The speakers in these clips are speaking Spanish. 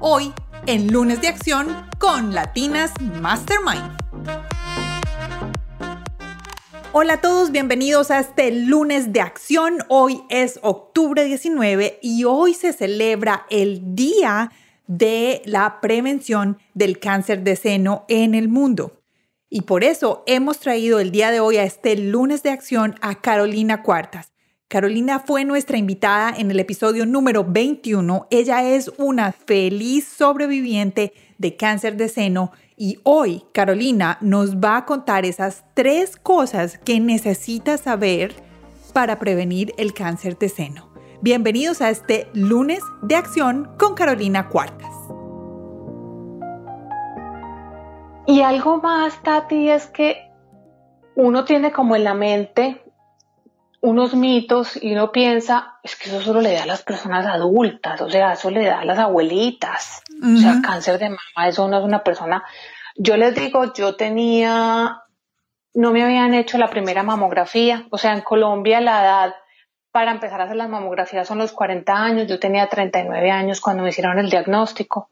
hoy en Lunes de Acción con Latinas Mastermind. Hola a todos, bienvenidos a este lunes de acción. Hoy es octubre 19 y hoy se celebra el Día de la Prevención del Cáncer de Seno en el mundo. Y por eso hemos traído el día de hoy a este lunes de acción a Carolina Cuartas. Carolina fue nuestra invitada en el episodio número 21. Ella es una feliz sobreviviente de cáncer de seno y hoy Carolina nos va a contar esas tres cosas que necesitas saber para prevenir el cáncer de seno. Bienvenidos a este lunes de acción con Carolina Cuartas. Y algo más, Tati, es que uno tiene como en la mente unos mitos y uno piensa, es que eso solo le da a las personas adultas, o sea, eso le da a las abuelitas. O sea, cáncer de mama, eso no es una persona. Yo les digo, yo tenía, no me habían hecho la primera mamografía, o sea, en Colombia la edad para empezar a hacer las mamografías son los 40 años, yo tenía 39 años cuando me hicieron el diagnóstico.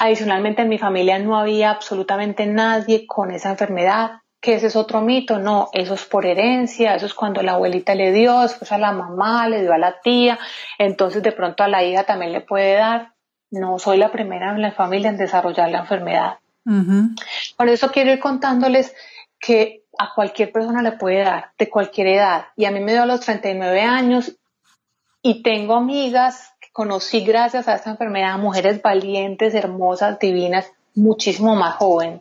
Adicionalmente en mi familia no había absolutamente nadie con esa enfermedad que ese es otro mito, no, eso es por herencia, eso es cuando la abuelita le dio, después a la mamá, le dio a la tía, entonces de pronto a la hija también le puede dar. No soy la primera en la familia en desarrollar la enfermedad. Por eso quiero ir contándoles que a cualquier persona le puede dar, de cualquier edad. Y a mí me dio a los 39 años y tengo amigas que conocí gracias a esta enfermedad, mujeres valientes, hermosas, divinas, muchísimo más jóvenes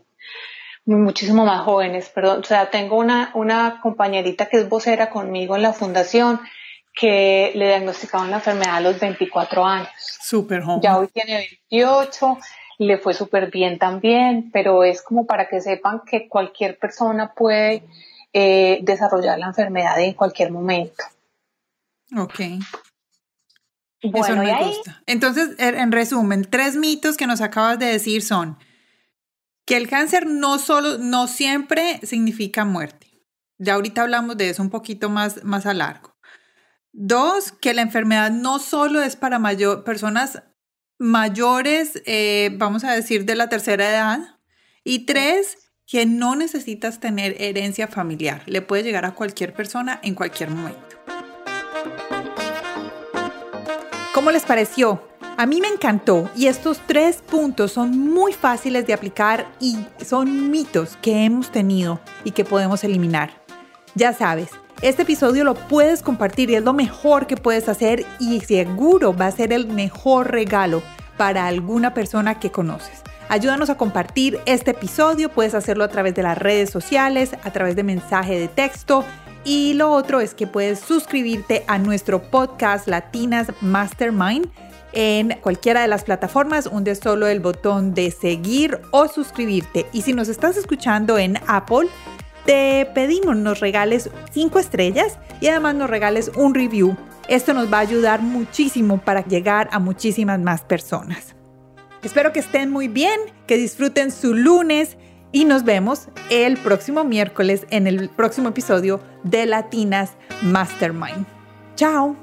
muchísimo más jóvenes, perdón. O sea, tengo una, una compañerita que es vocera conmigo en la fundación que le diagnosticaron la enfermedad a los 24 años. Súper joven. Ya hoy tiene 28, le fue súper bien también, pero es como para que sepan que cualquier persona puede eh, desarrollar la enfermedad en cualquier momento. Ok. Eso me gusta. Entonces, en resumen, tres mitos que nos acabas de decir son que el cáncer no solo, no siempre significa muerte. Ya ahorita hablamos de eso un poquito más, más a largo. Dos, que la enfermedad no solo es para mayor, personas mayores, eh, vamos a decir, de la tercera edad. Y tres, que no necesitas tener herencia familiar. Le puede llegar a cualquier persona en cualquier momento. ¿Cómo les pareció? A mí me encantó y estos tres puntos son muy fáciles de aplicar y son mitos que hemos tenido y que podemos eliminar. Ya sabes, este episodio lo puedes compartir y es lo mejor que puedes hacer y seguro va a ser el mejor regalo para alguna persona que conoces. Ayúdanos a compartir este episodio, puedes hacerlo a través de las redes sociales, a través de mensaje de texto y lo otro es que puedes suscribirte a nuestro podcast Latinas Mastermind en cualquiera de las plataformas, hunde solo el botón de seguir o suscribirte. Y si nos estás escuchando en Apple, te pedimos nos regales 5 estrellas y además nos regales un review. Esto nos va a ayudar muchísimo para llegar a muchísimas más personas. Espero que estén muy bien, que disfruten su lunes y nos vemos el próximo miércoles en el próximo episodio de Latinas Mastermind. Chao.